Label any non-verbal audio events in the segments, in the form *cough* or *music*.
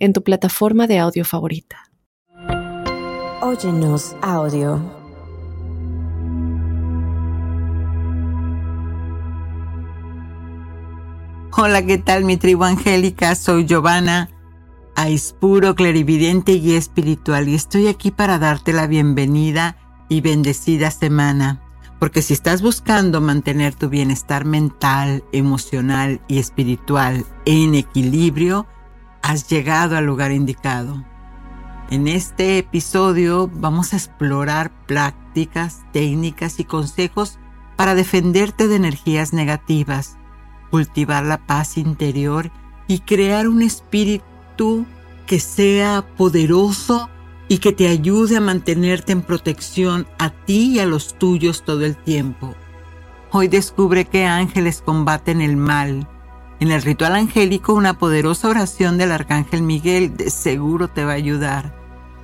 en tu plataforma de audio favorita. Óyenos audio. Hola, ¿qué tal mi tribu angélica? Soy Giovanna, puro clarividente y espiritual y estoy aquí para darte la bienvenida y bendecida semana. Porque si estás buscando mantener tu bienestar mental, emocional y espiritual en equilibrio, has llegado al lugar indicado. En este episodio vamos a explorar prácticas, técnicas y consejos para defenderte de energías negativas, cultivar la paz interior y crear un espíritu que sea poderoso y que te ayude a mantenerte en protección a ti y a los tuyos todo el tiempo. Hoy descubre qué ángeles combaten el mal en el ritual angélico, una poderosa oración del Arcángel Miguel de seguro te va a ayudar.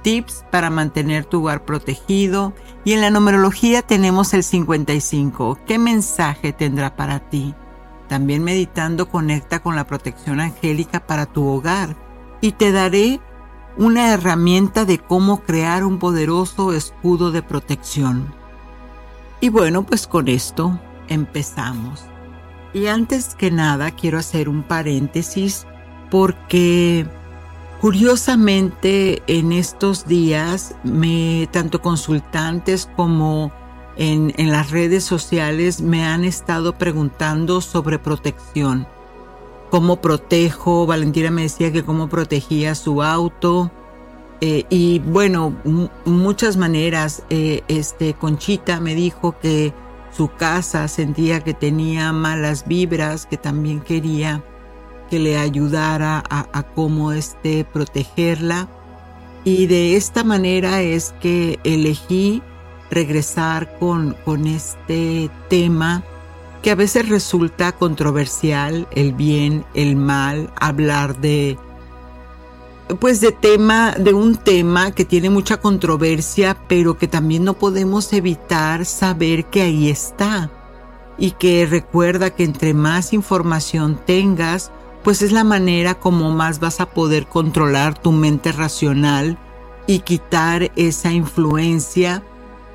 Tips para mantener tu hogar protegido. Y en la numerología tenemos el 55. ¿Qué mensaje tendrá para ti? También meditando conecta con la protección angélica para tu hogar. Y te daré una herramienta de cómo crear un poderoso escudo de protección. Y bueno, pues con esto empezamos. Y antes que nada quiero hacer un paréntesis porque curiosamente en estos días me tanto consultantes como en, en, las redes sociales me han estado preguntando sobre protección. ¿Cómo protejo? Valentina me decía que cómo protegía su auto. Eh, y bueno, muchas maneras. Eh, este Conchita me dijo que su casa, sentía que tenía malas vibras, que también quería que le ayudara a, cómo este, protegerla. Y de esta manera es que elegí regresar con, con este tema que a veces resulta controversial, el bien, el mal, hablar de pues de tema, de un tema que tiene mucha controversia, pero que también no podemos evitar saber que ahí está. Y que recuerda que entre más información tengas, pues es la manera como más vas a poder controlar tu mente racional y quitar esa influencia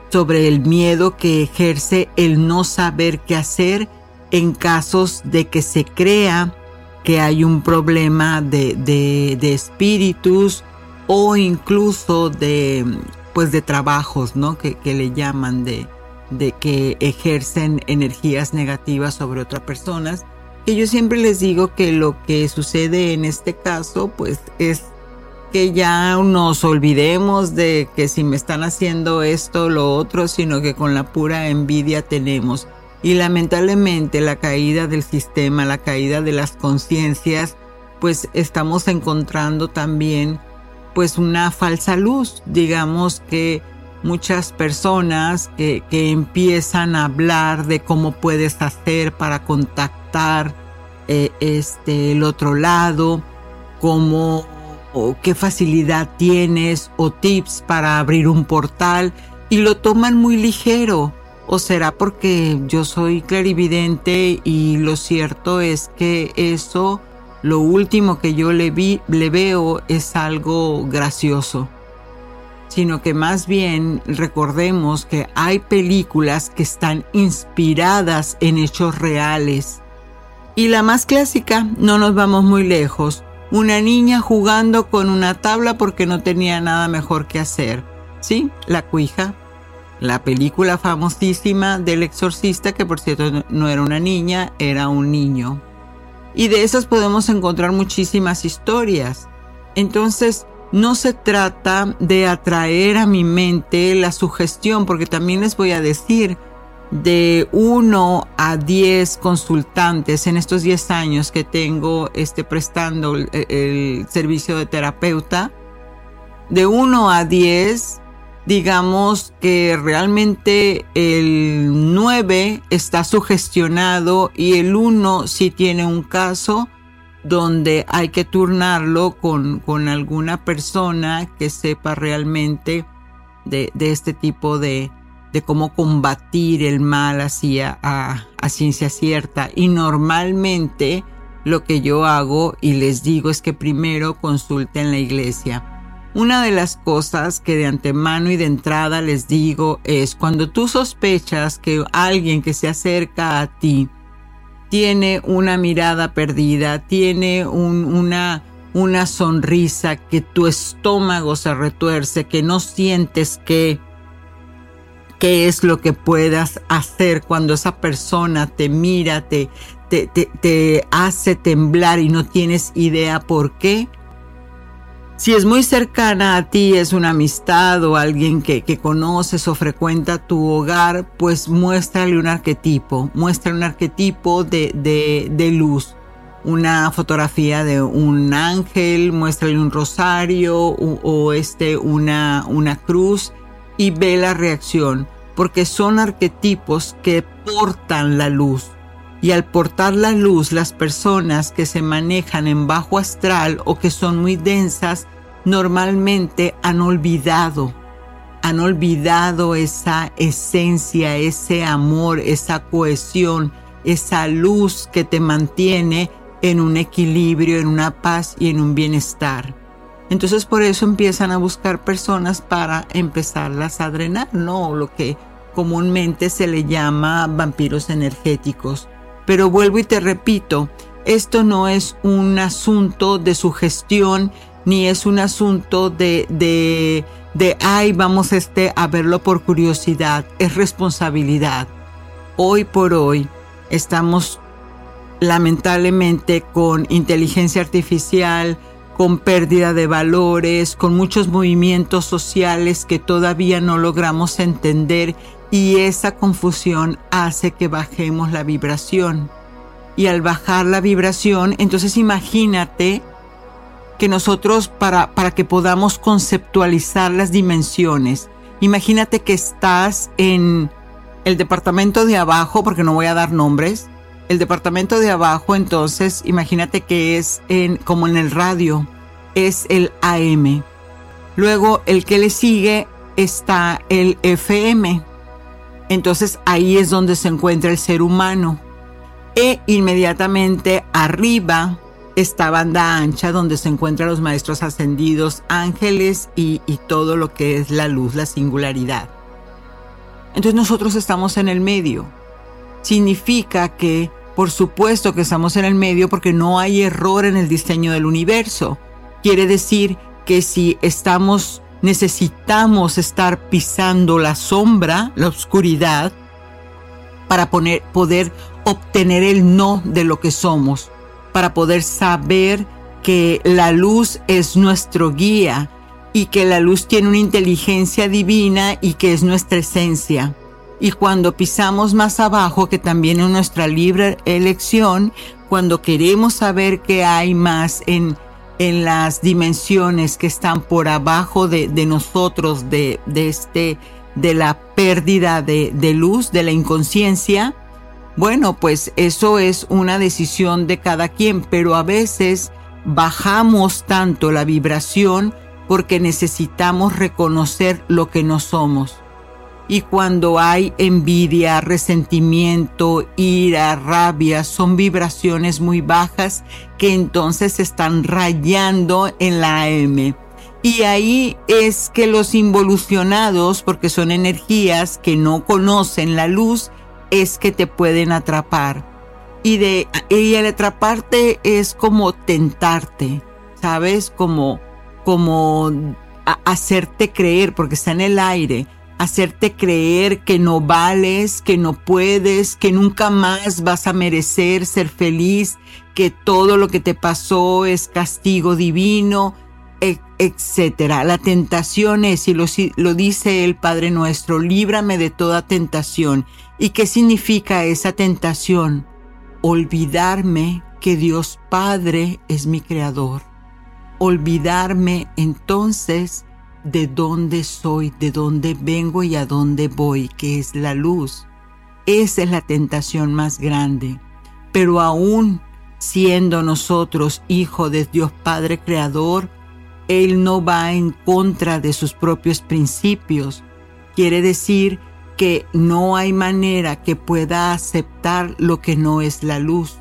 sobre el miedo que ejerce el no saber qué hacer en casos de que se crea que hay un problema de, de, espíritus o incluso de, pues de trabajos, ¿no? Que, que le llaman de, de que ejercen energías negativas sobre otras personas. Que yo siempre les digo que lo que sucede en este caso, pues es que ya nos olvidemos de que si me están haciendo esto lo otro, sino que con la pura envidia tenemos. Y lamentablemente la caída del sistema, la caída de las conciencias, pues estamos encontrando también pues una falsa luz. Digamos que muchas personas que, que empiezan a hablar de cómo puedes hacer para contactar eh, este, el otro lado, cómo o qué facilidad tienes o tips para abrir un portal y lo toman muy ligero ¿O será porque yo soy clarividente y lo cierto es que eso, lo último que yo le, veo es algo gracioso? Sino que más bien recordemos que hay películas que están inspiradas en hechos reales. Y la más clásica, no nos vamos muy lejos, una niña jugando con una tabla porque no tenía nada mejor que hacer. ¿Sí? La cuija la película famosísima del exorcista, que por cierto no era una niña, era un niño. Y de esas podemos encontrar muchísimas historias. Entonces, no se trata de atraer a mi mente la sugestión, porque también les voy a decir, de 1 a 10 consultantes en estos 10 años que tengo este, prestando el, el servicio de terapeuta, de 1 a 10, digamos que realmente el 9 está sugestionado y el 1 sí tiene un caso donde hay que turnarlo con, con alguna persona que sepa realmente de, este tipo de, de, cómo combatir el mal hacia a, a ciencia cierta. Y normalmente lo que yo hago y les digo es que primero consulten la iglesia una de las cosas que de antemano y de entrada les digo es cuando tú sospechas que alguien que se acerca a ti tiene una mirada perdida, tiene una, una sonrisa, que tu estómago se retuerce, que no sientes que qué es lo que puedas hacer cuando esa persona te mira, te, te, te hace temblar y no tienes idea por qué si es muy cercana a ti, es una amistad o alguien que, conoces o frecuenta tu hogar, pues muéstrale un arquetipo, muestra un arquetipo de, de, luz una fotografía de un ángel, muéstrale un rosario o, este, una, una, cruz y ve la reacción, porque son arquetipos que portan la luz. Y al portar la luz, las personas que se manejan en bajo astral o que son muy densas, normalmente han olvidado, han olvidado esa esencia, ese amor, esa cohesión, esa luz que te mantiene en un equilibrio, en una paz y en un bienestar. Entonces por eso empiezan a buscar personas para empezarlas a drenar, ¿no? Lo que comúnmente se le llama vampiros energéticos. Pero vuelvo y te repito, esto no es un asunto de sugestión ni es un asunto de, de, de ay, vamos este, a verlo por curiosidad, es responsabilidad. Hoy por hoy estamos lamentablemente con inteligencia artificial, con pérdida de valores, con muchos movimientos sociales que todavía no logramos entender y esa confusión hace que bajemos la vibración. Y al bajar la vibración, entonces imagínate que nosotros para, para que podamos conceptualizar las dimensiones, imagínate que estás en el departamento de abajo, porque no voy a dar nombres, el departamento de abajo, entonces imagínate que es en, como en el radio, es el AM. Luego el que le sigue está el FM. Entonces ahí es donde se encuentra el ser humano. E inmediatamente arriba está banda ancha donde se encuentran los maestros ascendidos, ángeles y, y, todo lo que es la luz, la singularidad. Entonces nosotros estamos en el medio. Significa que, por supuesto que estamos en el medio porque no hay error en el diseño del universo. Quiere decir que si estamos necesitamos estar pisando la sombra, la oscuridad, para poder obtener el no de lo que somos, para poder saber que la luz es nuestro guía y que la luz tiene una inteligencia divina y que es nuestra esencia. Y cuando pisamos más abajo, que también es nuestra libre elección, cuando queremos saber qué hay más en en las dimensiones que están por abajo de, nosotros, de, de, este, de la pérdida de, de luz, de la inconsciencia, bueno, pues eso es una decisión de cada quien, pero a veces bajamos tanto la vibración porque necesitamos reconocer lo que no somos. Y cuando hay envidia, resentimiento, ira, rabia, son vibraciones muy bajas que entonces están rayando en la AM. Y ahí es que los involucionados, porque son energías que no conocen la luz, es que te pueden atrapar. Y, de, y el atraparte es como tentarte, ¿sabes? Como, como hacerte creer, porque está en el aire hacerte creer que no vales, que no puedes, que nunca más vas a merecer ser feliz, que todo lo que te pasó es castigo divino, etcétera. La tentación es, y lo, lo dice el Padre nuestro, líbrame de toda tentación. ¿Y qué significa esa tentación? Olvidarme que Dios Padre es mi creador. Olvidarme entonces de dónde soy, de dónde vengo y a dónde voy, que es la luz. Esa es la tentación más grande. Pero aún siendo nosotros hijo de Dios Padre Creador, Él no va en contra de sus propios principios. Quiere decir que no hay manera que pueda aceptar lo que no es la luz,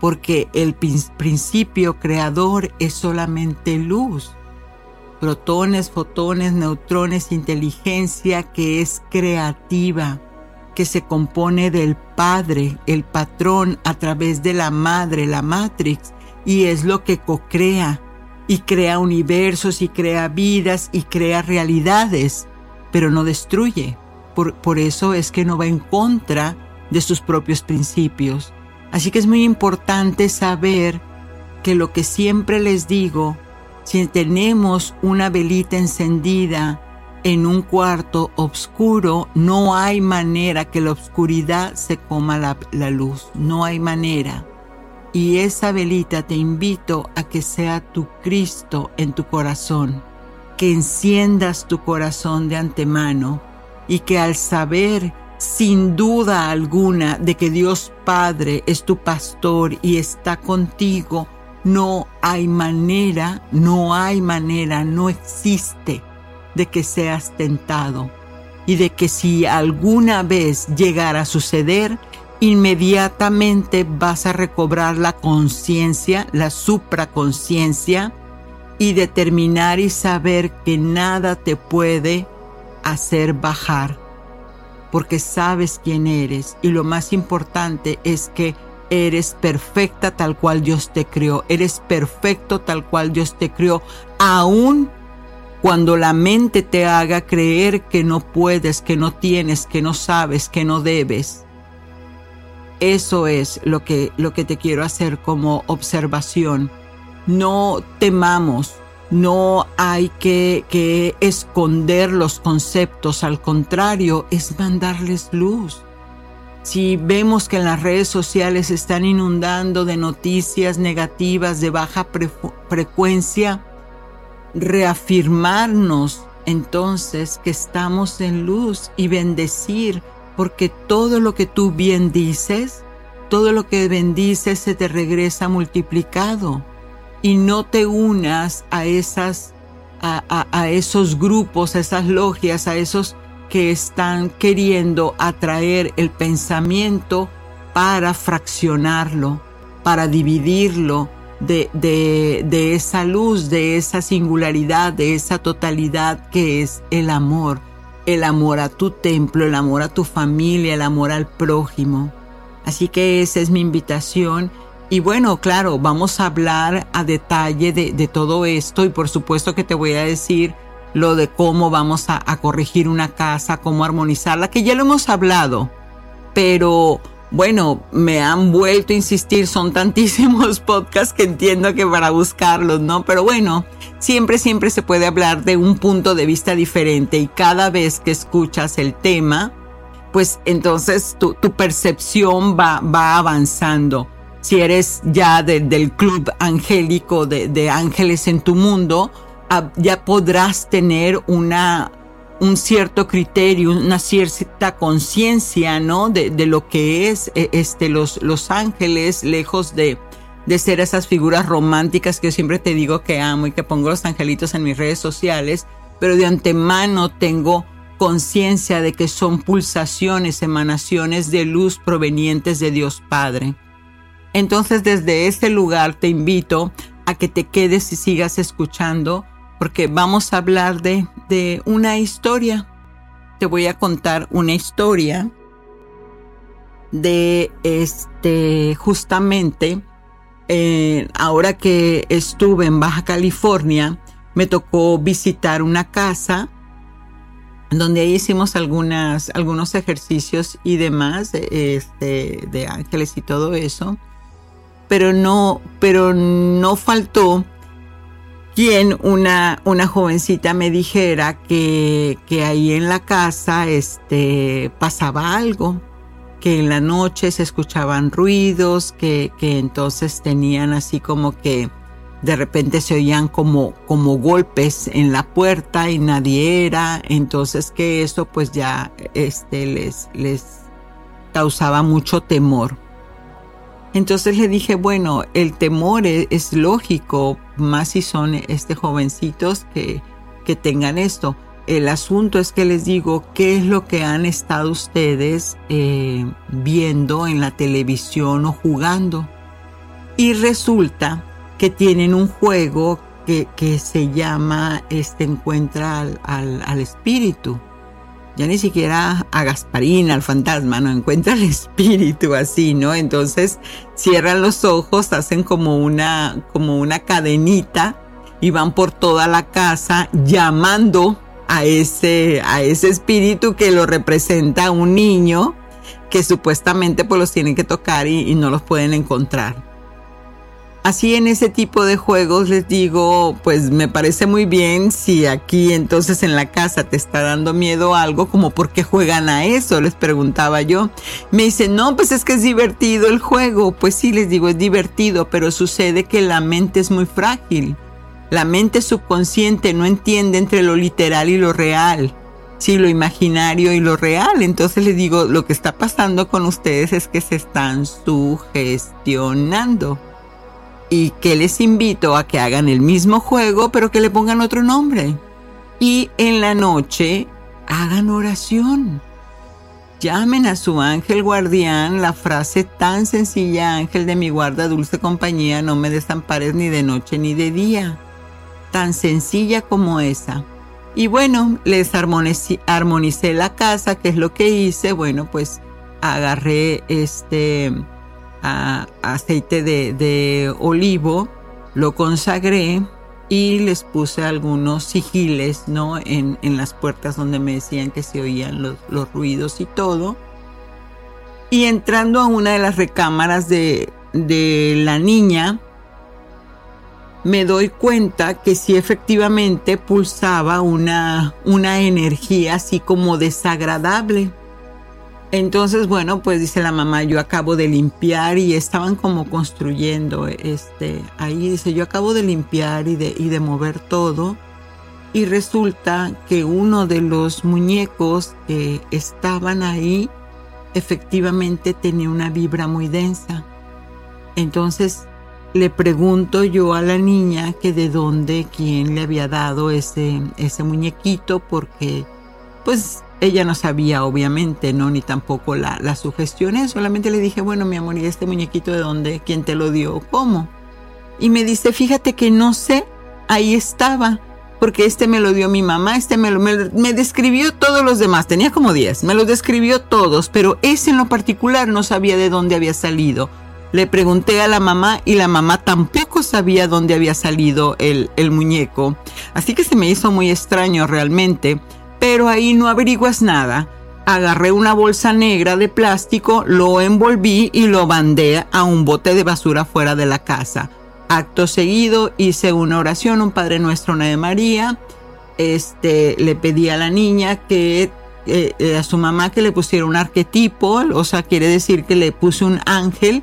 porque el principio creador es solamente luz. Protones, fotones, neutrones, inteligencia que es creativa que se compone del Padre, el patrón, a través de la Madre, la Matrix, y es lo que co-crea, y crea universos, y crea vidas, y crea realidades, pero no destruye. Por, por eso es que no va en contra de sus propios principios. Así que es muy importante saber que lo que siempre les digo, si tenemos una velita encendida, en un cuarto oscuro no hay manera que la oscuridad se coma la, luz, no hay manera. Y esa velita te invito a que sea tu Cristo en tu corazón, que enciendas tu corazón de antemano y que al saber sin duda alguna de que Dios Padre es tu pastor y está contigo, no hay manera, no hay manera, no existe de que seas tentado y de que si alguna vez llegara a suceder, inmediatamente vas a recobrar la conciencia, la supraconciencia y determinar y saber que nada te puede hacer bajar, porque sabes quién eres y lo más importante es que eres perfecta tal cual Dios te creó, eres perfecto tal cual Dios te creó, aún cuando la mente te haga creer que no puedes, que no tienes, que no sabes, que no debes. Eso es lo que, lo que te quiero hacer como observación. No temamos, no hay que, que esconder los conceptos, al contrario, es mandarles luz. Si vemos que en las redes sociales están inundando de noticias negativas de baja frecuencia, reafirmarnos entonces que estamos en luz y bendecir, porque todo lo que tú bien dices, todo lo que bendices se te regresa multiplicado. Y no te unas a esas, a, a esos grupos, a esas logias, a esos que están queriendo atraer el pensamiento para fraccionarlo, para dividirlo, de, esa luz, de esa singularidad, de esa totalidad que es el amor. El amor a tu templo, el amor a tu familia, el amor al prójimo. Así que esa es mi invitación. Y bueno, claro, vamos a hablar a detalle de, todo esto y por supuesto que te voy a decir lo de cómo vamos a, corregir una casa, cómo armonizarla, que ya lo hemos hablado. Pero bueno, me han vuelto a insistir, son tantísimos *laughs* podcasts que entiendo que para buscarlos, ¿no? Pero bueno, siempre, siempre se puede hablar de un punto de vista diferente y cada vez que escuchas el tema, pues entonces tu, percepción va, va avanzando. Si eres ya del club angélico de, de ángeles en tu mundo, ya podrás tener una un cierto criterio, una cierta conciencia, ¿no? De, lo que es eh, este, los, los ángeles, lejos de, de ser esas figuras románticas que yo siempre te digo que amo y que pongo los angelitos en mis redes sociales, pero de antemano tengo conciencia de que son pulsaciones, emanaciones de luz provenientes de Dios Padre. Entonces desde este lugar te invito a que te quedes y sigas escuchando porque vamos a hablar de, de una historia. Te voy a contar una historia de este justamente eh, ahora que estuve en Baja California me tocó visitar una casa donde ahí hicimos algunas algunos ejercicios y demás este, de ángeles y todo eso pero no pero no faltó una, una jovencita me dijera que, que ahí en la casa este, pasaba algo, que en la noche se escuchaban ruidos, que, que entonces tenían así como que de repente se oían como, como golpes en la puerta y nadie era, entonces que eso pues ya este, les, les causaba mucho temor. Entonces le dije, bueno, el temor es, es lógico, más si son este jovencitos que, que tengan esto. El asunto es que les digo, ¿qué es lo que han estado ustedes eh, viendo en la televisión o jugando? Y resulta que tienen un juego que, que se llama este Encuentra al, al, espíritu. Ya ni siquiera a Gasparín, al fantasma, no encuentra al *laughs* espíritu así, ¿no? Entonces cierran los ojos, hacen como una, como una cadenita y van por toda la casa llamando a ese, a ese espíritu que lo representa un niño que supuestamente pues los tienen que tocar y no los pueden encontrar. Así en ese tipo de juegos les digo, pues me parece muy bien si aquí entonces en la casa te está dando miedo algo, como por qué juegan a eso, les preguntaba yo. Me dice, no, pues es que es divertido el juego. Pues sí, les digo, es divertido, pero sucede que la mente es muy frágil. La mente subconsciente no entiende entre lo literal y lo real. Sí, lo imaginario y lo real. Entonces les digo, lo que está pasando con ustedes es que se están sugestionando y que les invito a que hagan el mismo juego pero que le pongan otro nombre. Y en la noche hagan oración. Llamen a su ángel guardián la frase tan sencilla, ángel de mi guarda, dulce compañía, no me desampares ni de noche ni de día. Tan sencilla como esa. Y bueno, les armonicé, la casa, que es lo que hice. Bueno, pues agarré este aceite de, olivo, lo consagré y les puse algunos sigiles, ¿no? En, las puertas donde me decían que se oían los, los, ruidos y todo. Y entrando a una de las recámaras de, de la niña, me doy cuenta que sí efectivamente pulsaba una, una energía así como desagradable. Entonces, bueno, pues dice la mamá, yo acabo de limpiar y estaban como construyendo, este, ahí dice, yo acabo de limpiar y de, y de mover todo. Y resulta que uno de los muñecos que estaban ahí efectivamente tenía una vibra muy densa. Entonces le pregunto yo a la niña que de dónde, quién le había dado ese, ese muñequito, porque pues ella no sabía, obviamente, ¿no? Ni tampoco la, la sugestioné. Solamente le dije, bueno, mi amor, ¿y este muñequito de dónde? ¿Quién te lo dio? ¿Cómo? Y me dice, fíjate que no sé, ahí estaba. Porque este me lo dio mi mamá, este me lo me, describió todos los demás, tenía como 10, me los describió todos, pero ese en lo particular no sabía de dónde había salido. Le pregunté a la mamá y la mamá tampoco sabía dónde había salido el, el muñeco. Así que se me hizo muy extraño realmente pero ahí no averiguas nada. Agarré una bolsa negra de plástico, lo envolví y lo mandé a un bote de basura fuera de la casa. Acto seguido hice una oración, un Padre Nuestro, una de María. Este, le pedí a la niña que eh, eh, a su mamá que le pusiera un arquetipo, o sea, quiere decir que le puse un ángel.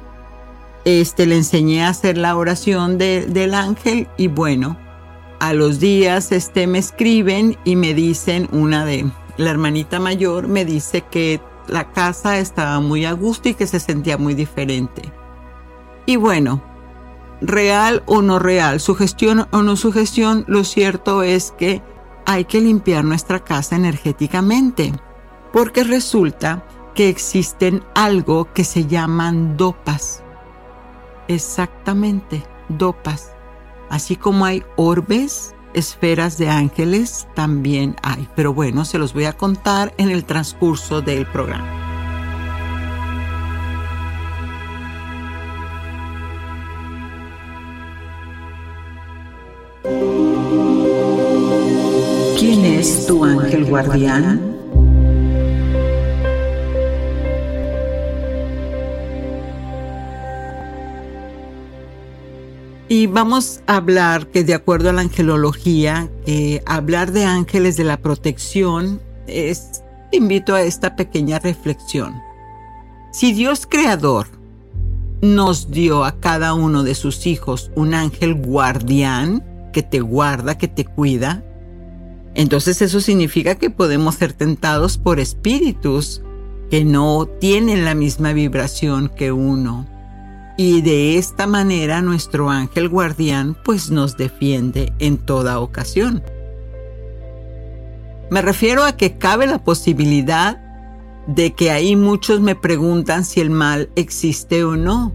Este, le enseñé a hacer la oración del ángel y bueno, a los días este, me escriben y me dicen, una de la hermanita mayor me dice que la casa estaba muy a gusto y que se sentía muy diferente. Y bueno, real o no real, sugestión o no sugestión, lo cierto es que hay que limpiar nuestra casa energéticamente, porque resulta que existen algo que se llaman dopas. Exactamente, dopas. Así como hay orbes, esferas de ángeles, también hay. Pero bueno, se los voy a contar en el transcurso del programa. ¿Quién es tu ángel guardián? Y vamos a hablar que de acuerdo a la angelología, que hablar de ángeles de la protección es, te invito a esta pequeña reflexión. Si Dios creador nos dio a cada uno de sus hijos un ángel guardián que te guarda, que te cuida, entonces eso significa que podemos ser tentados por espíritus que no tienen la misma vibración que uno. Y de esta manera nuestro ángel guardián pues nos defiende en toda ocasión. Me refiero a que cabe la posibilidad de que ahí muchos me preguntan si el mal existe o no.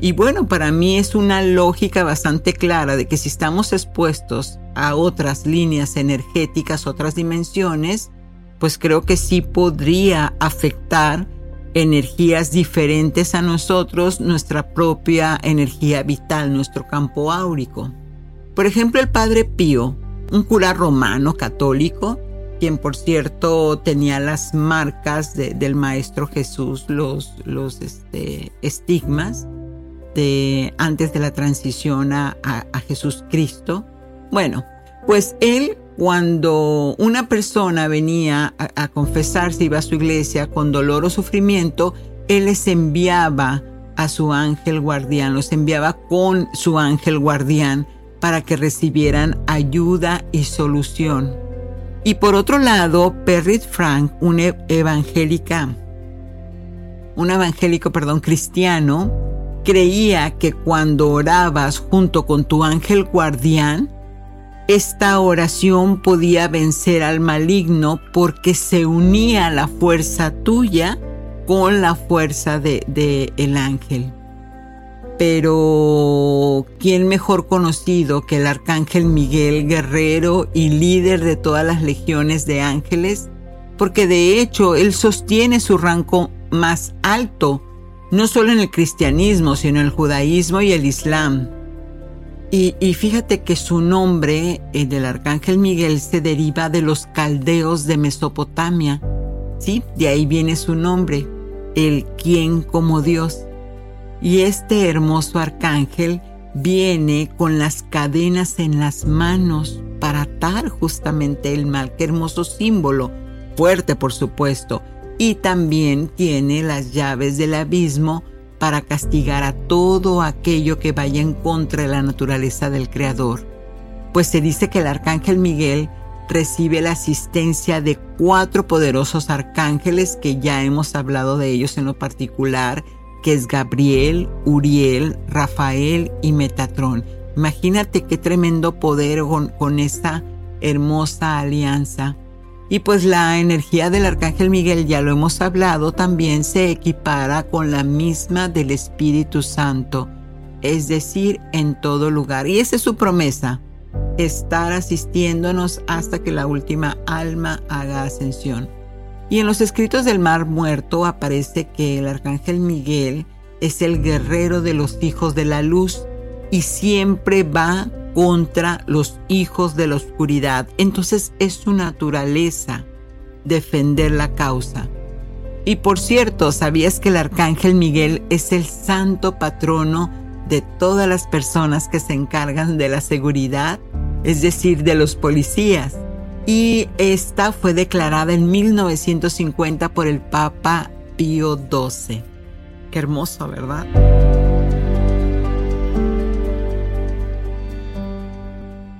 Y bueno, para mí es una lógica bastante clara de que si estamos expuestos a otras líneas energéticas, otras dimensiones, pues creo que sí podría afectar energías diferentes a nosotros, nuestra propia energía vital, nuestro campo áurico. Por ejemplo, el Padre Pío, un cura romano católico, quien por cierto tenía las marcas del Maestro Jesús, los, los este, estigmas de antes de la transición a, Jesús Cristo. Bueno, pues él cuando una persona venía a, confesarse, iba a su iglesia con dolor o sufrimiento, Él les enviaba a su ángel guardián, los enviaba con su ángel guardián para que recibieran ayuda y solución. Y por otro lado, Perrit Frank, una evangélica, un evangélico, perdón, cristiano, creía que cuando orabas junto con tu ángel guardián, esta oración podía vencer al maligno porque se unía la fuerza tuya con la fuerza de, de el ángel. Pero, ¿quién mejor conocido que el arcángel Miguel, guerrero y líder de todas las legiones de ángeles? Porque de hecho él sostiene su rango más alto, no solo en el cristianismo, sino en el judaísmo y el islam. Y, fíjate que su nombre, el del arcángel Miguel, se deriva de los caldeos de Mesopotamia. Sí, de ahí viene su nombre, el quien como Dios. Y este hermoso arcángel viene con las cadenas en las manos para atar justamente el mal. Qué hermoso símbolo, fuerte por supuesto. Y también tiene las llaves del abismo para castigar a todo aquello que vaya en contra de la naturaleza del Creador. Pues se dice que el arcángel Miguel recibe la asistencia de cuatro poderosos arcángeles que ya hemos hablado de ellos en lo particular que es Gabriel, Uriel, Rafael y Metatrón. Imagínate qué tremendo poder con, con esta hermosa alianza. Y pues la energía del Arcángel Miguel, ya lo hemos hablado, también se equipara con la misma del Espíritu Santo, es decir, en todo lugar. Y esa es su promesa, estar asistiéndonos hasta que la última alma haga ascensión. Y en los escritos del Mar Muerto aparece que el arcángel Miguel es el guerrero de los hijos de la luz y siempre va contra los hijos de la oscuridad. Entonces es su naturaleza defender la causa. Y por cierto, ¿sabías que el arcángel Miguel es el santo patrono de todas las personas que se encargan de la seguridad? Es decir, de los policías y esta fue declarada en 1950 por el Papa Pío XII. Qué hermoso, ¿verdad?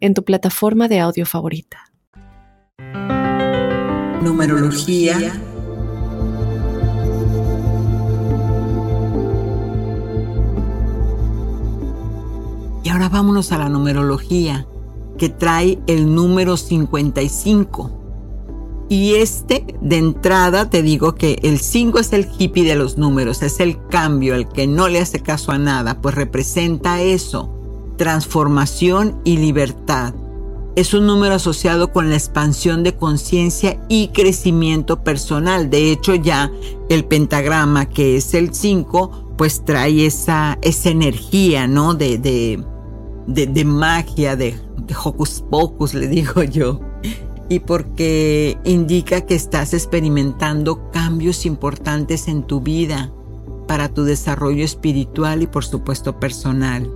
en tu plataforma de audio favorita. Numerología. Y ahora vámonos a la numerología que trae el número 55 y este, de entrada, te digo que el 5 es el hippie de los números, es el cambio, el que no le hace caso a nada, pues representa eso, transformación y libertad. Es un número asociado con la expansión de conciencia y crecimiento personal. De hecho, ya el pentagrama, que es el 5, pues trae esa, esa energía, ¿no? De, de, de, magia, de, de hocus pocus, le digo yo. Y porque indica que estás experimentando cambios importantes en tu vida para tu desarrollo espiritual y por supuesto personal.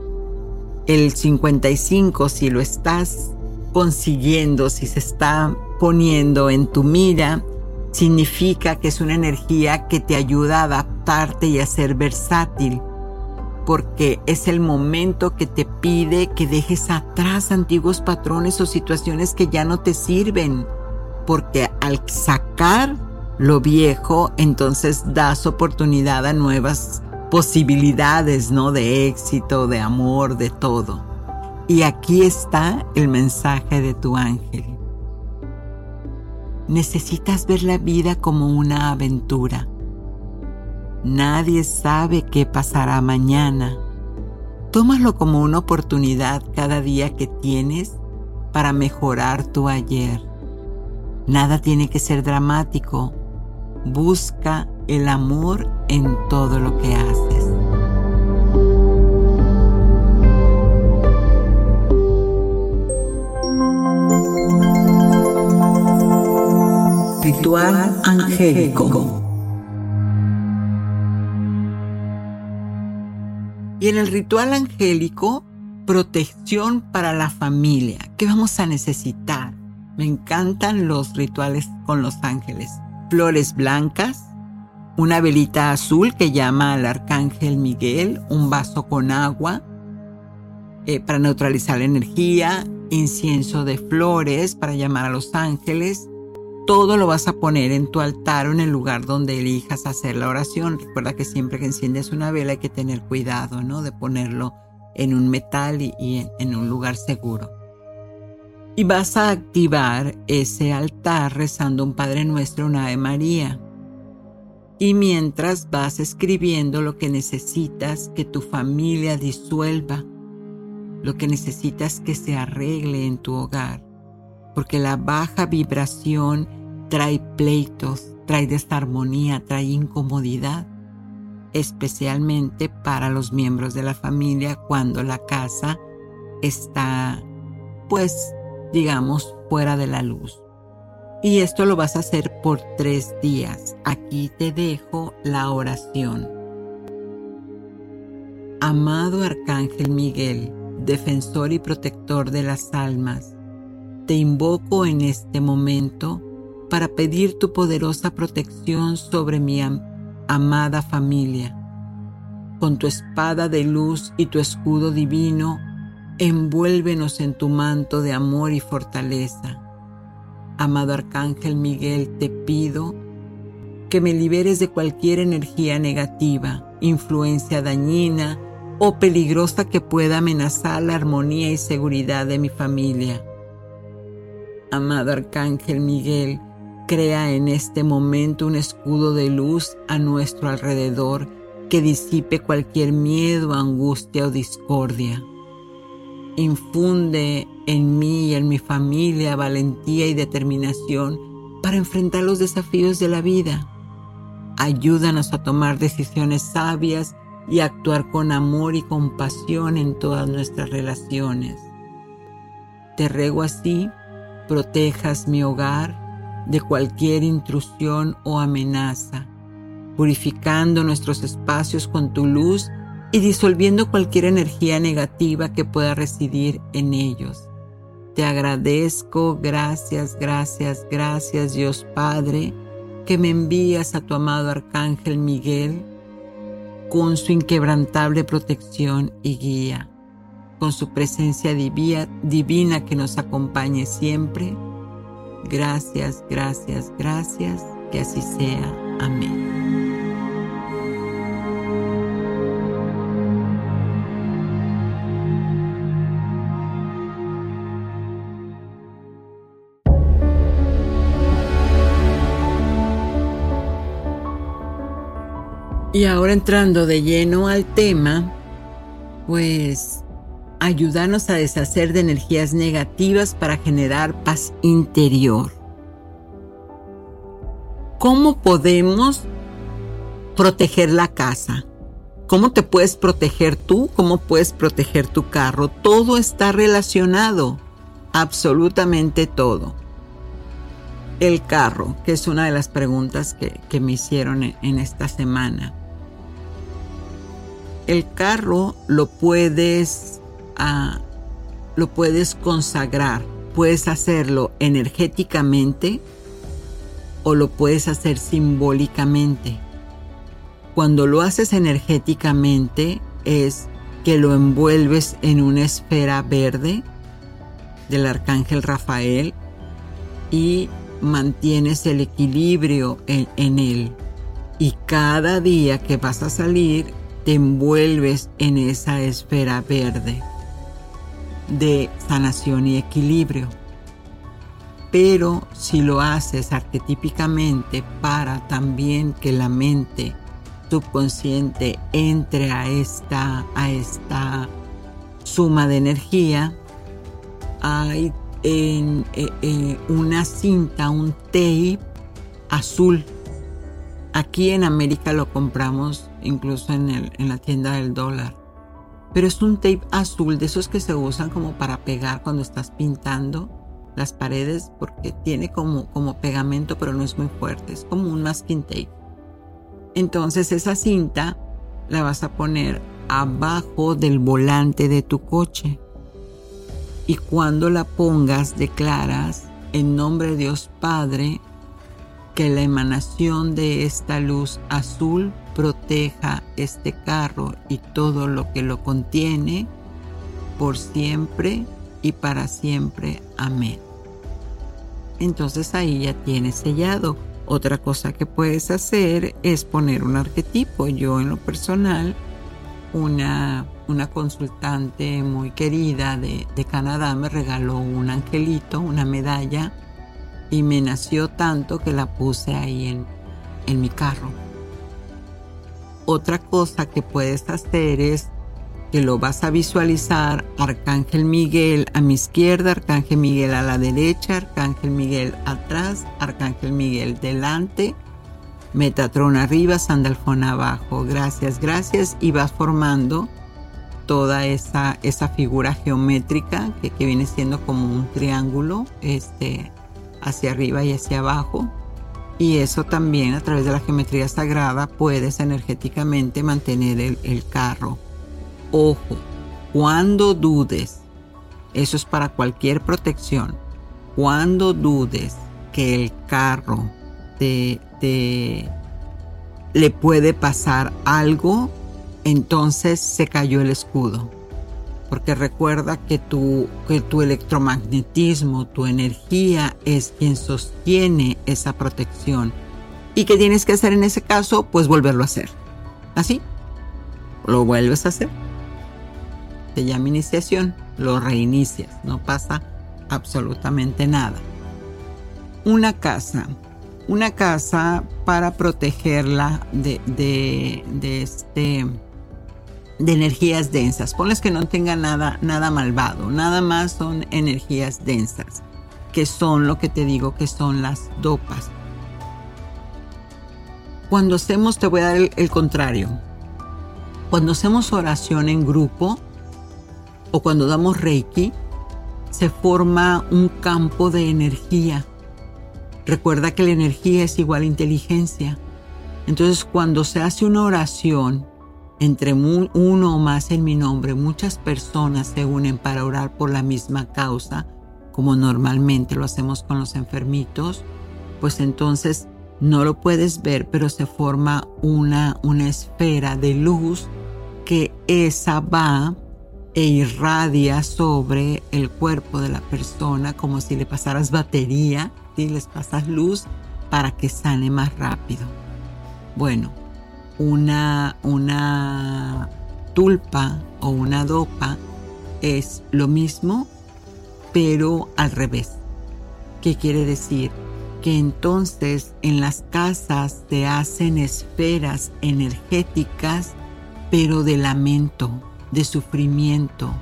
El 55, si lo estás consiguiendo, si se está poniendo en tu mira, significa que es una energía que te ayuda a adaptarte y a ser versátil, porque es el momento que te pide que dejes atrás antiguos patrones o situaciones que ya no te sirven, porque al sacar lo viejo, entonces das oportunidad a nuevas posibilidades, ¿no? De éxito, de amor, de todo. Y aquí está el mensaje de tu ángel. Necesitas ver la vida como una aventura. Nadie sabe qué pasará mañana. Tómalo como una oportunidad cada día que tienes para mejorar tu ayer. Nada tiene que ser dramático. Busca el amor en todo lo que haces. Ritual angélico. Y en el ritual angélico, protección para la familia. ¿Qué vamos a necesitar? Me encantan los rituales con los ángeles. Flores blancas, una velita azul que llama al arcángel Miguel, un vaso con agua eh, para neutralizar la energía, incienso de flores para llamar a los ángeles, todo lo vas a poner en tu altar o en el lugar donde elijas hacer la oración. Recuerda que siempre que enciendes una vela hay que tener cuidado, ¿no? De ponerlo en un metal y, en, en un lugar seguro. Y vas a activar ese altar rezando un Padre Nuestro, una Ave María. Y mientras vas escribiendo lo que necesitas que tu familia disuelva, lo que necesitas que se arregle en tu hogar porque la baja vibración trae pleitos, trae desarmonía, trae incomodidad, especialmente para los miembros de la familia cuando la casa está, pues, digamos, fuera de la luz. Y esto lo vas a hacer por tres días. Aquí te dejo la oración. Amado Arcángel Miguel, defensor y protector de las almas, te invoco en este momento para pedir tu poderosa protección sobre mi amada familia. Con tu espada de luz y tu escudo divino, envuélvenos en tu manto de amor y fortaleza. Amado Arcángel Miguel, te pido que me liberes de cualquier energía negativa, influencia dañina o peligrosa que pueda amenazar la armonía y seguridad de mi familia amado Arcángel Miguel, crea en este momento un escudo de luz a nuestro alrededor que disipe cualquier miedo, angustia o discordia. Infunde en mí y en mi familia valentía y determinación para enfrentar los desafíos de la vida. Ayúdanos a tomar decisiones sabias y actuar con amor y compasión en todas nuestras relaciones. Te ruego así protejas mi hogar de cualquier intrusión o amenaza, purificando nuestros espacios con tu luz y disolviendo cualquier energía negativa que pueda residir en ellos. Te agradezco, gracias, gracias, gracias Dios Padre, que me envías a tu amado Arcángel Miguel con su inquebrantable protección y guía con su presencia divina que nos acompañe siempre. Gracias, gracias, gracias, que así sea. Amén. Y ahora entrando de lleno al tema, pues ayudarnos a deshacer de energías negativas para generar paz interior. ¿Cómo podemos proteger la casa? ¿Cómo te puedes proteger tú? ¿Cómo puedes proteger tu carro? Todo está relacionado, absolutamente todo. El carro, que es una de las preguntas que, me hicieron en, esta semana. El carro lo puedes, ah, lo puedes consagrar, puedes hacerlo energéticamente o lo puedes hacer simbólicamente. Cuando lo haces energéticamente es que lo envuelves en una esfera verde del arcángel Rafael y mantienes el equilibrio en, él. Y cada día que vas a salir te envuelves en esa esfera verde de sanación y equilibrio. Pero si lo haces arquetípicamente para también que la mente subconsciente entre a esta, a esta suma de energía, hay en, eh, eh, una cinta, un tape azul. Aquí en América lo compramos incluso en, el, en la tienda del dólar. Pero es un tape azul de esos que se usan como para pegar cuando estás pintando las paredes porque tiene como, como pegamento pero no es muy fuerte. Es como un masking tape. Entonces esa cinta la vas a poner abajo del volante de tu coche. Y cuando la pongas declaras en nombre de Dios Padre que la emanación de esta luz azul proteja este carro y todo lo que lo contiene por siempre y para siempre. Amén. Entonces ahí ya tienes sellado otra cosa que puedes hacer es poner un arquetipo. Yo en lo personal, una, una consultante muy querida de, Canadá me regaló un angelito, una medalla, y me nació tanto que la puse ahí en, en mi carro. Otra cosa que puedes hacer es que lo vas a visualizar Arcángel Miguel a mi izquierda, Arcángel Miguel a la derecha, Arcángel Miguel atrás, Arcángel Miguel delante, Metatron arriba, Sandalfón abajo. Gracias, gracias. Y vas formando toda esa, esa figura geométrica que, que, viene siendo como un triángulo este, hacia arriba y hacia abajo. Y eso también a través de la geometría sagrada puedes energéticamente mantener el, el carro Ojo, cuando dudes, eso es para cualquier protección, cuando dudes que el carro te, le puede pasar algo, entonces se cayó el escudo. Porque recuerda que tu, que tu electromagnetismo, tu energía es quien sostiene esa protección. ¿Y qué tienes que hacer en ese caso? Pues volverlo a hacer. ¿Así? Lo vuelves a hacer se llama iniciación, lo reinicias, no pasa absolutamente nada. Una casa, una casa para protegerla de, de, este de energías densas. Ponles que no tenga nada, nada malvado, nada más son energías densas, que son lo que te digo que son las dopas. Cuando hacemos, te voy a dar el contrario. Cuando hacemos oración en grupo, o cuando damos Reiki, se forma un campo de energía. Recuerda que la energía es igual a inteligencia. Entonces cuando se hace una oración entre uno o más en mi nombre, muchas personas se unen para orar por la misma causa, como normalmente lo hacemos con los enfermitos, pues entonces no lo puedes ver, pero se forma una, una esfera de luz que esa va e irradia sobre el cuerpo de la persona como si le pasaras batería y les pasas luz para que sane más rápido. Bueno, una, una tulpa o una dopa es lo mismo, pero al revés. ¿Qué quiere decir? Que entonces en las casas se hacen esferas energéticas, pero de lamento de sufrimiento,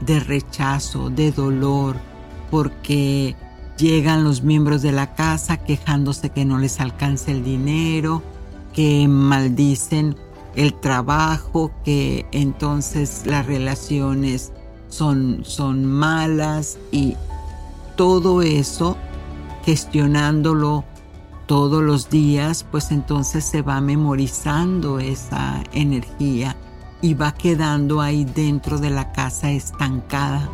de rechazo, de dolor, porque llegan los miembros de la casa quejándose que no les alcanza el dinero, que maldicen el trabajo, que entonces las relaciones son, son malas y todo eso, gestionándolo todos los días, pues entonces se va memorizando esa energía y va quedando ahí dentro de la casa estancada.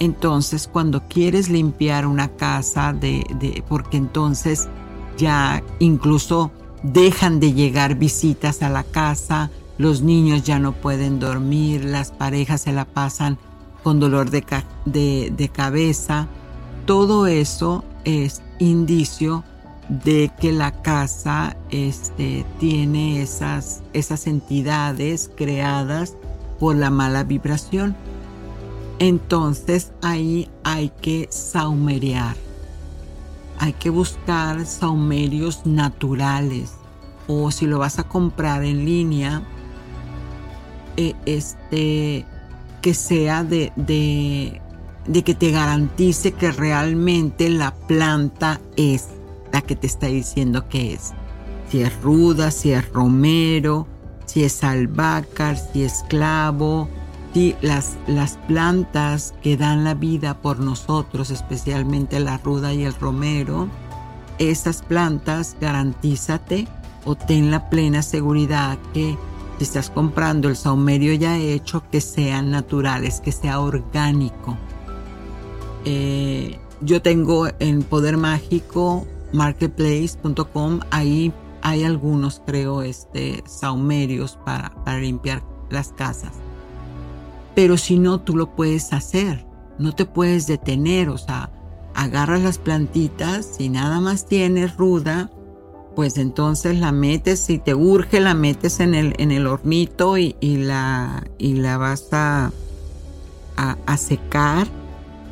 Entonces cuando quieres limpiar una casa, de, de, porque entonces ya incluso dejan de llegar visitas a la casa, los niños ya no pueden dormir, las parejas se la pasan con dolor de, de, cabeza. Todo eso es indicio de que la casa este, tiene esas, esas entidades creadas por la mala vibración. Entonces ahí hay que saumerear. Hay que buscar saumerios naturales. O si lo vas a comprar en línea, eh, este, que sea de, de, de que te garantice que realmente la planta es la que te está diciendo que es. Si es ruda, si es romero, si es albácar, si es clavo, las, las plantas que dan la vida por nosotros, especialmente la ruda y el romero, esas plantas garantízate o ten la plena seguridad que si estás comprando el saumerio ya hecho, que sean naturales, que sea orgánico. Eh, yo tengo en Poder Mágico marketplace.com, ahí hay algunos, creo, este, saumerios para, para limpiar las casas. Pero si no, tú lo puedes hacer, no te puedes detener, o sea, agarras las plantitas, si nada más tienes ruda, pues entonces la metes, si te urge, la metes en el, en el hornito y, la, y la vas a, a, secar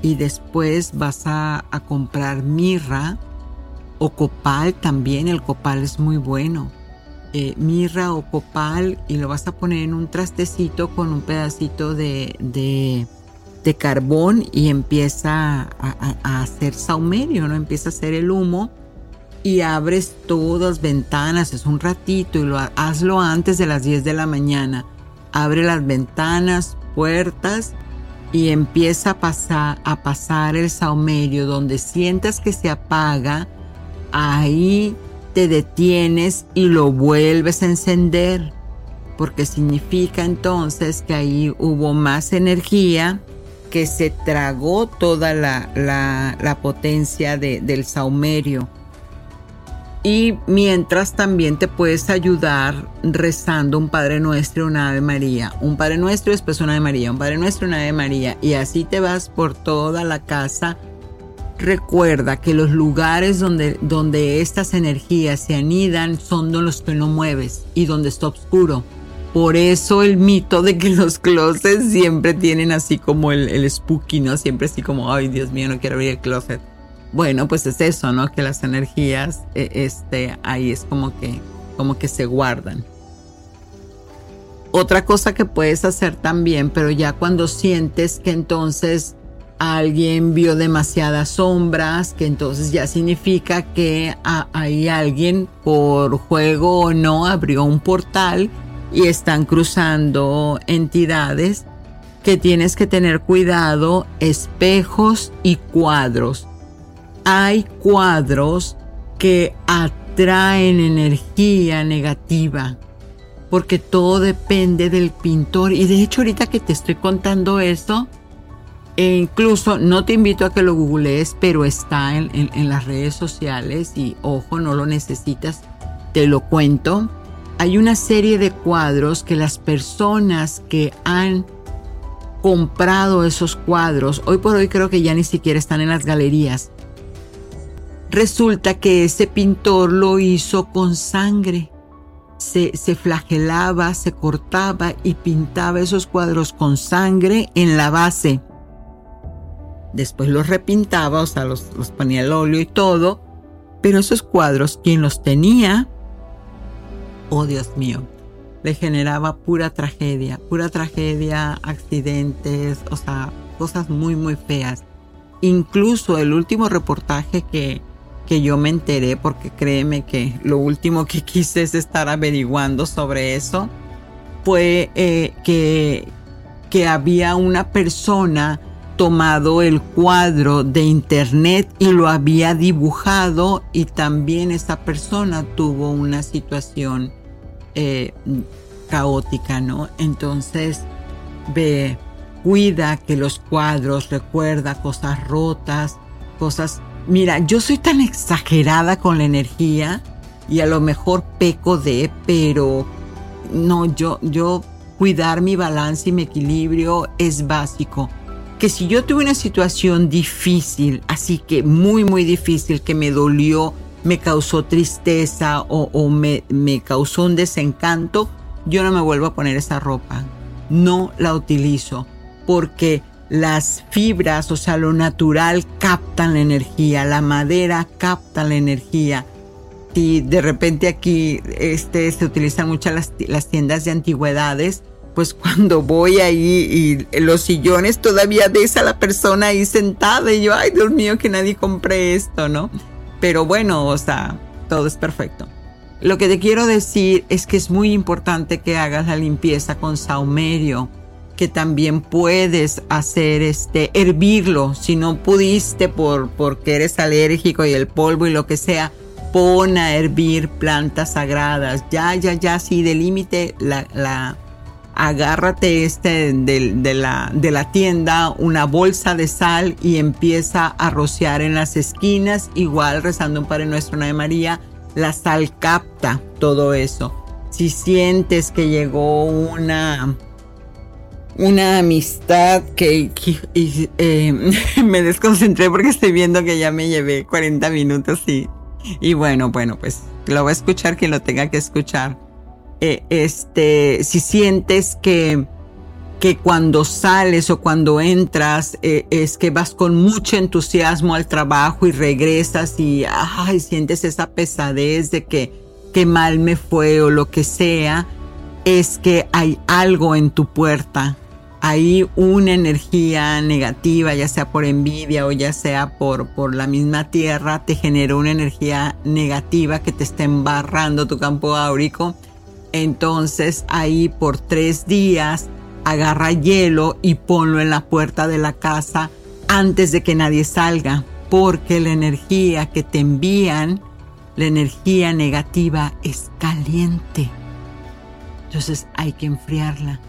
y después vas a, a comprar mirra o copal también, el copal es muy bueno. Eh, mirra o copal y lo vas a poner en un trastecito con un pedacito de, de, carbón y empieza a, hacer saumerio, ¿no? Empieza a hacer el humo y abres todas ventanas, es un ratito y lo hazlo antes de las 10 de la mañana. Abre las ventanas, puertas y empieza a pasar, a pasar el saumerio donde sientas que se apaga ahí te detienes y lo vuelves a encender, porque significa entonces que ahí hubo más energía que se tragó toda la, la, potencia del saumerio. Y mientras también te puedes ayudar rezando un Padre Nuestro, una Ave María. Un Padre Nuestro después una Ave María, un Padre Nuestro, una Ave María. Y así te vas por toda la casa Recuerda que los lugares donde, donde estas energías se anidan son los que no mueves y donde está oscuro. Por eso el mito de que los closets siempre tienen así como el, el spooky, ¿no? Siempre así como, ay Dios mío, no quiero abrir el closet. Bueno, pues es eso, ¿no? Que las energías, e, este, ahí es como que, como que se guardan. Otra cosa que puedes hacer también, pero ya cuando sientes que entonces alguien vio demasiadas sombras, que entonces ya significa que hay alguien por juego o no abrió un portal y están cruzando entidades que tienes que tener cuidado, espejos y cuadros. Hay cuadros que atraen energía negativa, porque todo depende del pintor. Y de hecho ahorita que te estoy contando esto, e incluso no te invito a que lo googlees, pero está en, las redes sociales y ojo, no lo necesitas, te lo cuento. Hay una serie de cuadros que las personas que han comprado esos cuadros, hoy por hoy creo que ya ni siquiera están en las galerías. Resulta que ese pintor lo hizo con sangre. Se, se, flagelaba, se cortaba y pintaba esos cuadros con sangre en la base. Después los repintaba, o sea, los, ponía el óleo y todo. Pero esos cuadros, quien los tenía, oh Dios mío, le generaba pura tragedia, pura tragedia, accidentes, o sea, cosas muy, muy feas. Incluso el último reportaje que, que yo me enteré, porque créeme que lo último que quise es estar averiguando sobre eso, fue eh, que, que había una persona tomado el cuadro de internet y lo había dibujado y también esa persona tuvo una situación eh, caótica, ¿no? Entonces, ve, cuida que los cuadros, recuerda cosas rotas, cosas... Mira, yo soy tan exagerada con la energía y a lo mejor peco de, pero no, yo, yo cuidar mi balance y mi equilibrio es básico. Que si yo tuve una situación difícil, así que muy, muy difícil, que me dolió, me causó tristeza o, me, causó un desencanto, yo no me vuelvo a poner esa ropa. No la utilizo porque las fibras, o sea, lo natural captan la energía, la madera capta la energía. Si de repente aquí este, se utilizan muchas las tiendas de antigüedades, pues cuando voy ahí y los sillones todavía ves a la persona ahí sentada y yo, ay Dios mío, que nadie compre esto, ¿no? Pero bueno, o sea, todo es perfecto. Lo que te quiero decir es que es muy importante que hagas la limpieza con saumerio, que también puedes hacer este hervirlo si no pudiste por porque eres alérgico y el polvo y lo que sea pon a hervir plantas sagradas ya ya ya sí de límite la, la agárrate este de, la, de la tienda, una bolsa de sal y empieza a rociar en las esquinas, igual rezando un Padre Nuestro, una de María, la sal capta todo eso. Si sientes que llegó una, una amistad que, eh, *laughs* me desconcentré porque estoy viendo que ya me llevé 40 minutos y, y bueno, bueno, pues lo va a escuchar quien lo tenga que escuchar. Eh, este, si sientes que, que cuando sales o cuando entras eh, es que vas con mucho entusiasmo al trabajo y regresas y ay, sientes esa pesadez de que, que mal me fue o lo que sea, es que hay algo en tu puerta. Hay una energía negativa, ya sea por envidia o ya sea por, por la misma tierra, te generó una energía negativa que te está embarrando tu campo áurico entonces ahí por tres días agarra hielo y ponlo en la puerta de la casa antes de que nadie salga, porque la energía que te envían, la energía negativa es caliente. Entonces hay que enfriarla.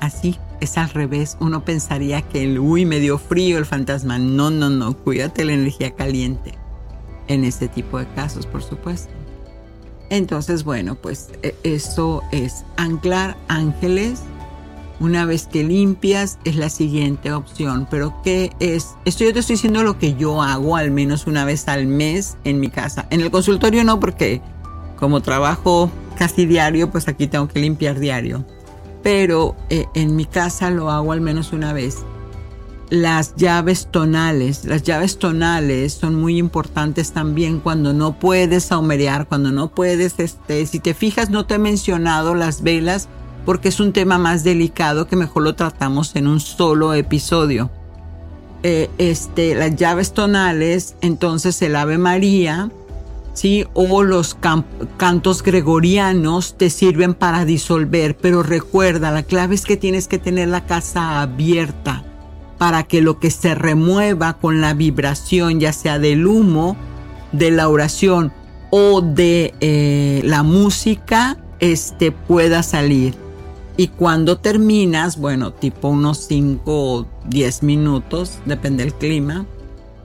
Así es al revés. Uno pensaría que el uy me dio frío el fantasma. No, no, no. Cuídate la energía caliente. En este tipo de casos, por supuesto. Entonces, bueno, pues e, eso es anclar ángeles. Una vez que limpias es la siguiente opción. Pero ¿qué es? Esto yo te estoy diciendo lo que yo hago al menos una vez al mes en mi casa. En el consultorio no, porque como trabajo casi diario, pues aquí tengo que limpiar diario. Pero eh, en mi casa lo hago al menos una vez las llaves tonales. Las llaves tonales son muy importantes también cuando no puedes saumerear, cuando no puedes, este, si te fijas, no te he mencionado las velas porque es un tema más delicado que mejor lo tratamos en un solo episodio. Eh, este, las llaves tonales, entonces el Ave María, ¿sí? O los cantos gregorianos te sirven para disolver, pero recuerda, la clave es que tienes que tener la casa abierta para que lo que se remueva con la vibración, ya sea del humo, de la oración o de eh, la música, este pueda salir. Y cuando terminas, bueno, tipo unos 5 o 10 minutos, depende del clima,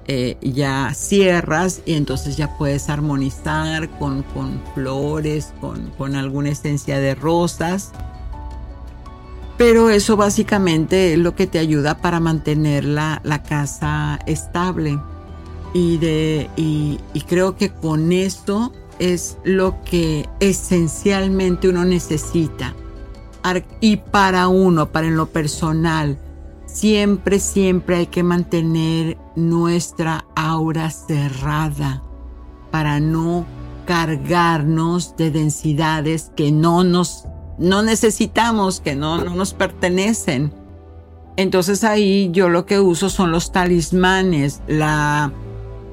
eh, ya cierras y entonces ya puedes armonizar con, con flores, con, con alguna esencia de rosas pero eso básicamente es lo que te ayuda para mantener la, casa estable. Y, de, y, creo que con esto es lo que esencialmente uno necesita. Y para uno, para en lo personal, siempre, siempre hay que mantener nuestra aura cerrada para no cargarnos de densidades que no nos no necesitamos, que no, nos pertenecen. Entonces ahí yo lo que uso son los talismanes, la,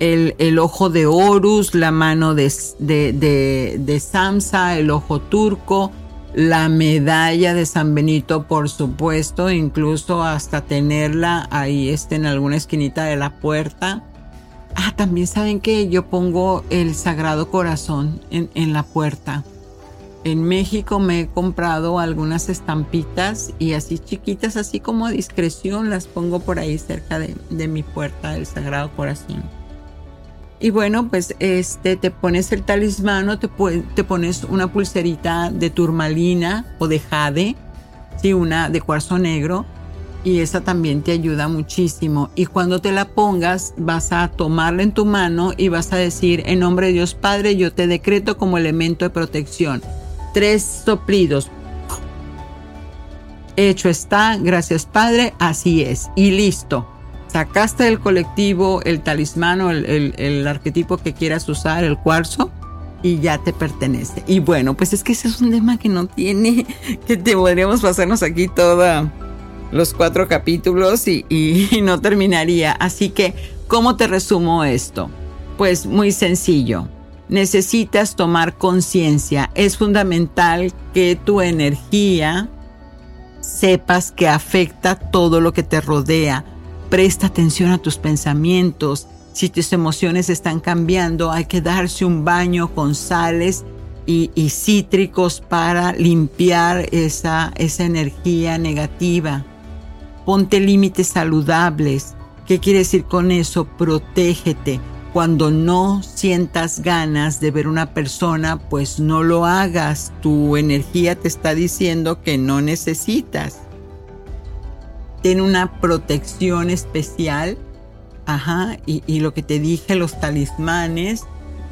el, ojo de Horus, la mano de, de, de, Samsa, el ojo turco, la medalla de San Benito, por supuesto, incluso hasta tenerla ahí este, en alguna esquinita de la puerta. Ah, también saben que yo pongo el Sagrado Corazón en, en la puerta. En México me he comprado algunas estampitas y así chiquitas, así como a discreción, las pongo por ahí cerca de, mi puerta del Sagrado Corazón. Y bueno, pues este, te pones el talismano, te, te pones una pulserita de turmalina o de jade, sí, una de cuarzo negro, y esa también te ayuda muchísimo. Y cuando te la pongas, vas a tomarla en tu mano y vas a decir, en nombre de Dios Padre, yo te decreto como elemento de protección. Tres soplidos. Hecho está, gracias Padre, así es. Y listo sacaste del colectivo el talismán o el, arquetipo que quieras usar, el cuarzo, y ya te pertenece. Y bueno, pues es que ese es un tema que no tiene, *laughs* que te podríamos pasarnos aquí todos los cuatro capítulos *laughs* y no terminaría. Así que, ¿cómo te resumo esto? Pues muy sencillo. Necesitas tomar conciencia. Es fundamental que tu energía sepas que afecta todo lo que te rodea Presta atención a tus pensamientos. Si tus emociones están cambiando, hay que darse un baño con sales y, cítricos para limpiar esa, esa energía negativa. Ponte límites saludables. ¿Qué quiere decir con eso? Protégete. Cuando no sientas ganas de ver una persona, pues no lo hagas. Tu energía te está diciendo que no necesitas tiene una protección especial. Ajá, y, lo que te dije, los talismanes,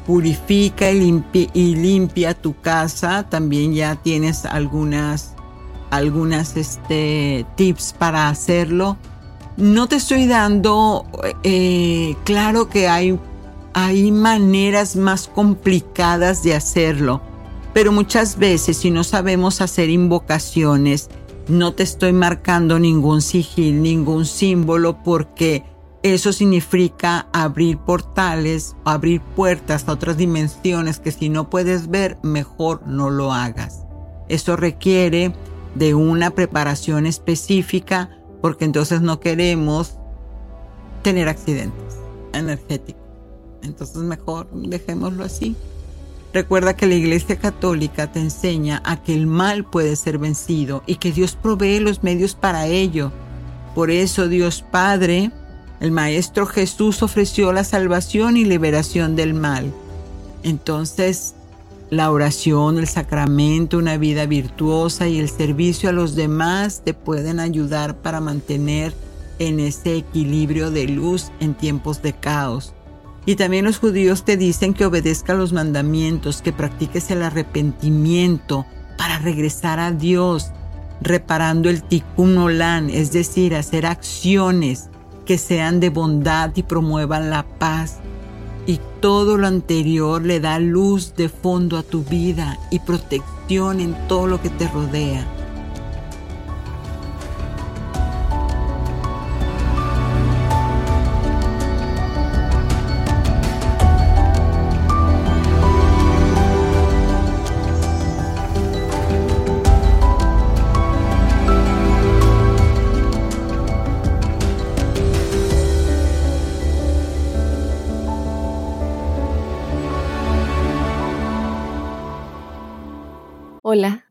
purifica y limpia, tu casa. También ya tienes algunas, algunas este, tips para hacerlo. No te estoy dando, eh, claro que hay, hay maneras más complicadas de hacerlo, pero muchas veces si no sabemos hacer invocaciones, no te estoy marcando ningún sigil, ningún símbolo, porque eso significa abrir portales, abrir puertas a otras dimensiones que si no puedes ver, mejor no lo hagas. Eso requiere de una preparación específica porque entonces no queremos tener accidentes energéticos. Entonces mejor dejémoslo así. Recuerda que la Iglesia Católica te enseña a que el mal puede ser vencido y que Dios provee los medios para ello. Por eso Dios Padre, el Maestro Jesús ofreció la salvación y liberación del mal. Entonces, la oración, el sacramento, una vida virtuosa y el servicio a los demás te pueden ayudar para mantener en ese equilibrio de luz en tiempos de caos. Y también los judíos te dicen que obedezca los mandamientos, que practiques el arrepentimiento para regresar a Dios, reparando el tikkun olam, es decir, hacer acciones que sean de bondad y promuevan la paz. Y todo lo anterior le da luz de fondo a tu vida y protección en todo lo que te rodea.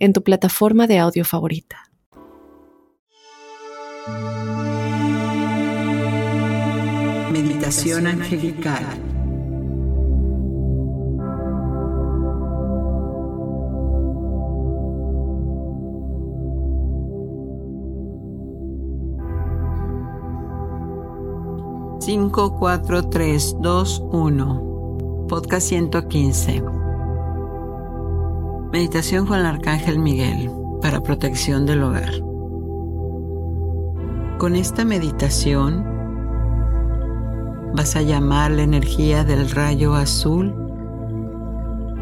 en tu plataforma de audio favorita. Meditación angelical. Cinco, cuatro, tres, dos, uno. Podcast 115. Meditación con el Arcángel Miguel para protección del hogar. Con esta meditación vas a llamar la energía del rayo azul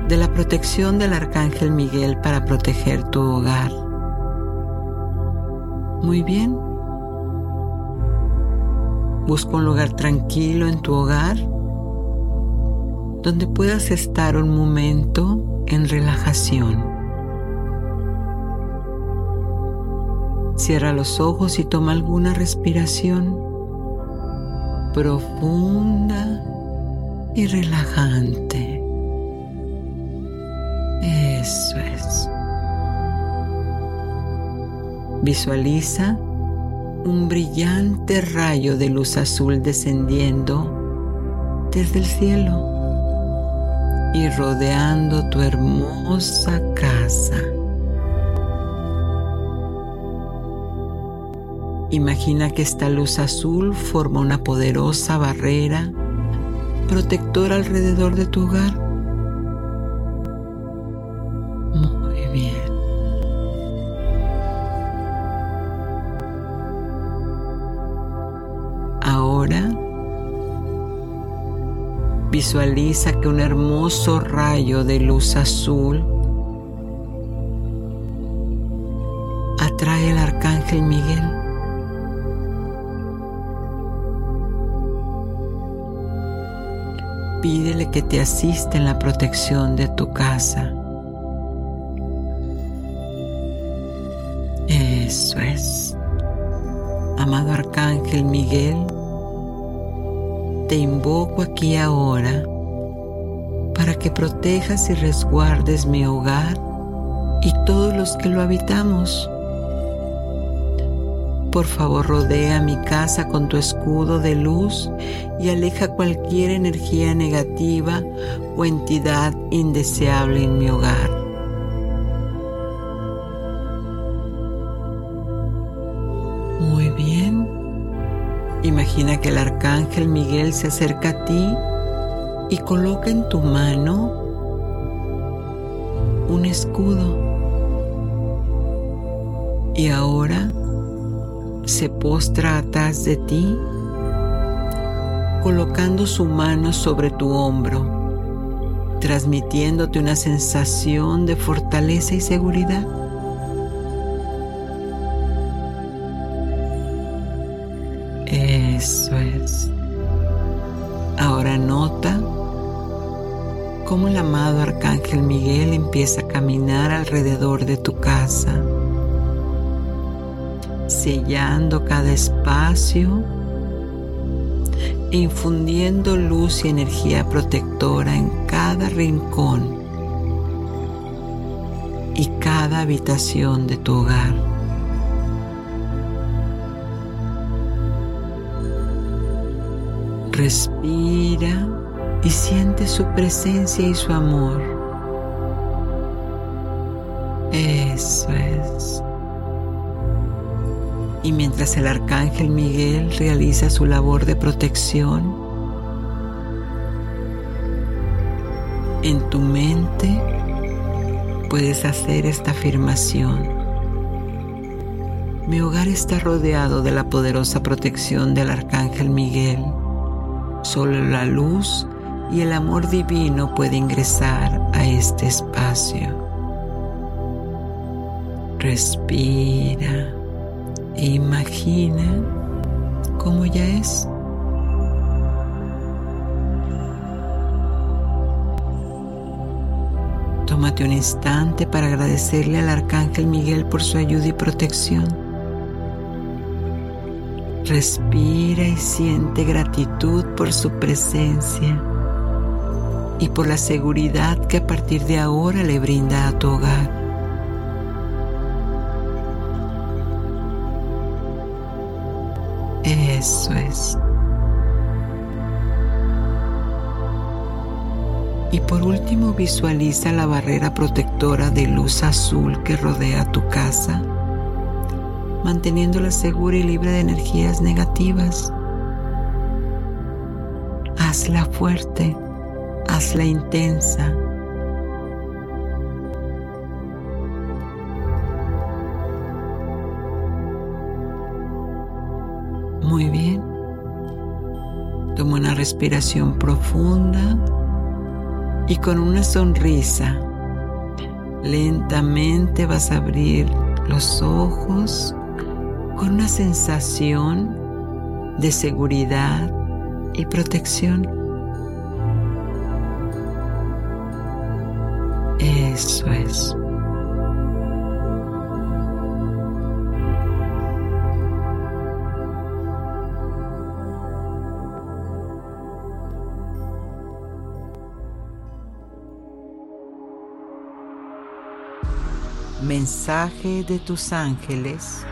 de la protección del Arcángel Miguel para proteger tu hogar. Muy bien. Busca un lugar tranquilo en tu hogar donde puedas estar un momento en relajación. Cierra los ojos y toma alguna respiración profunda y relajante. Eso es. Visualiza un brillante rayo de luz azul descendiendo desde el cielo y rodeando tu hermosa casa. Imagina que esta luz azul forma una poderosa barrera protectora alrededor de tu hogar. Visualiza que un hermoso rayo de luz azul atrae al arcángel Miguel. Pídele que te asista en la protección de tu casa. Eso es. Amado Arcángel Miguel, te invoco aquí ahora para que protejas y resguardes mi hogar y todos los que lo habitamos. Por favor, rodea mi casa con tu escudo de luz y aleja cualquier energía negativa o entidad indeseable en mi hogar. Muy bien. Imagina que el arcángel Miguel se acerca a ti y coloca en tu mano un escudo. Y ahora se postra atrás de ti, colocando su mano sobre tu hombro, transmitiéndote una sensación de fortaleza y seguridad. Arcángel Miguel empieza a caminar alrededor de tu casa, sellando cada espacio e infundiendo luz y energía protectora en cada rincón y cada habitación de tu hogar. Respira y siente su presencia y su amor. Eso es. Y mientras el arcángel Miguel realiza su labor de protección, en tu mente puedes hacer esta afirmación. Mi hogar está rodeado de la poderosa protección del arcángel Miguel. Solo la luz y el amor divino puede ingresar a este espacio. Respira e imagina cómo ya es. Tómate un instante para agradecerle al Arcángel Miguel por su ayuda y protección. Respira y siente gratitud por su presencia y por la seguridad que a partir de ahora le brinda a tu hogar. Y por último visualiza la barrera protectora de luz azul que rodea tu casa manteniéndola segura y libre de energías negativas. Hazla fuerte, hazla intensa. Muy bien. Toma una respiración profunda y con una sonrisa lentamente vas a abrir los ojos con una sensación de seguridad y protección. Mensaje de tus ángeles.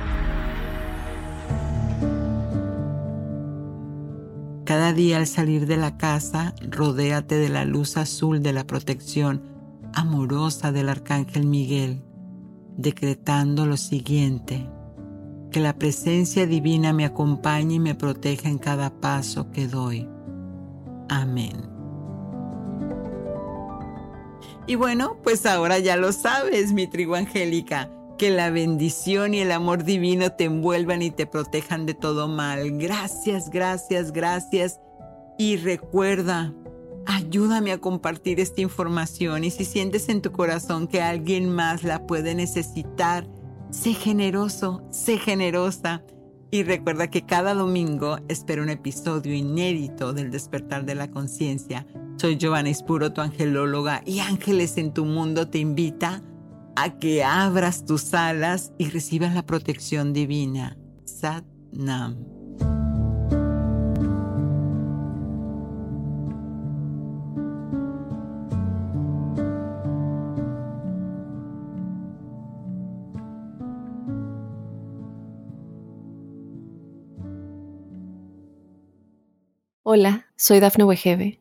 Cada día al salir de la casa, rodéate de la luz azul de la protección amorosa del Arcángel Miguel, decretando lo siguiente, que la presencia divina me acompañe y me proteja en cada paso que doy. Amén. Y bueno, pues ahora ya lo sabes, mi tribu angélica, que la bendición y el amor divino te envuelvan y te protejan de todo mal. Gracias, gracias, gracias. Y recuerda, ayúdame a compartir esta información y si sientes en tu corazón que alguien más la puede necesitar, sé generoso, sé generosa. Y recuerda que cada domingo espero un episodio inédito del despertar de la conciencia soy Giovanna Espuro, tu angelóloga, y Ángeles en tu Mundo te invita a que abras tus alas y recibas la protección divina. Sat Nam. Hola, soy Dafne Wegebe